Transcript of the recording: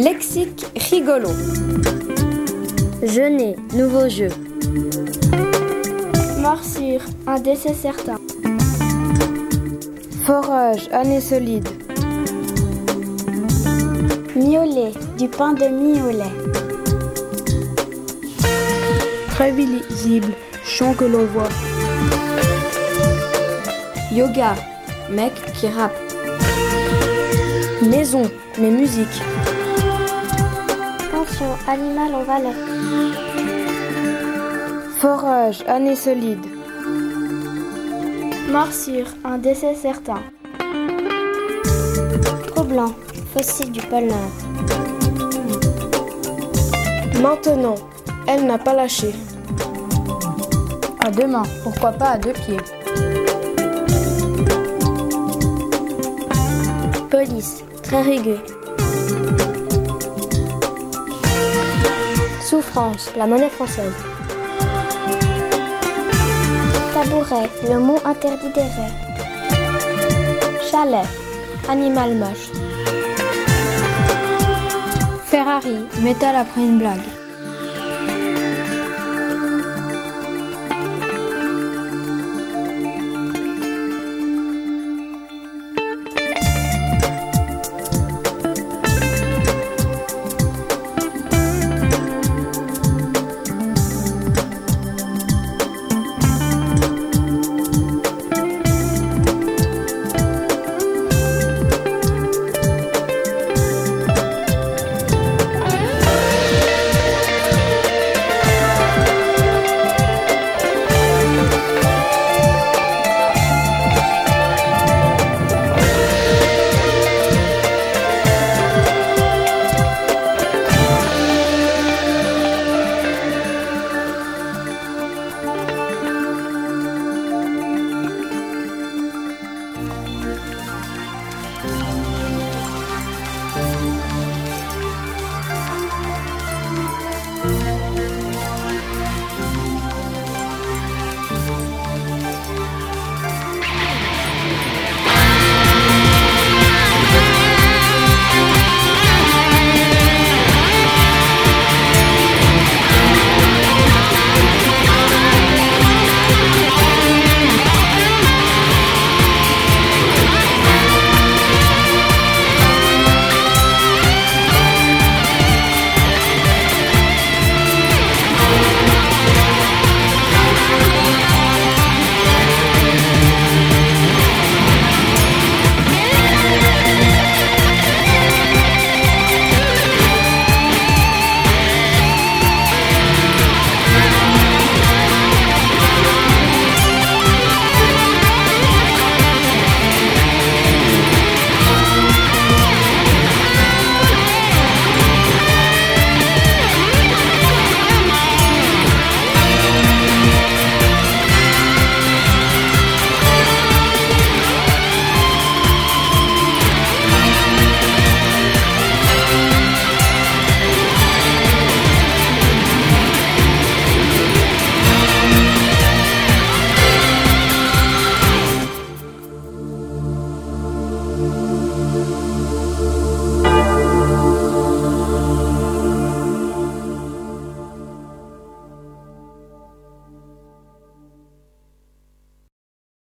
Truc rigolo. Jeûner, nouveau jeu. Morsure, un décès certain. Forage, année solide. Miolet, du pain de mie au lait. Prévisible, chant que l'on voit. Yoga, mec qui rappe. Maison, mais musique. Animal en valeur. Forage, année solide. Morsure, un décès certain. Trop blanc, fossile du pôle Nord. Maintenant, elle n'a pas lâché. À deux mains, pourquoi pas à deux pieds. Police, très rugueux. Souffrance, la monnaie française. Tabouret, le mot interdit des rêves. Chalet, animal moche. Ferrari, métal après une blague.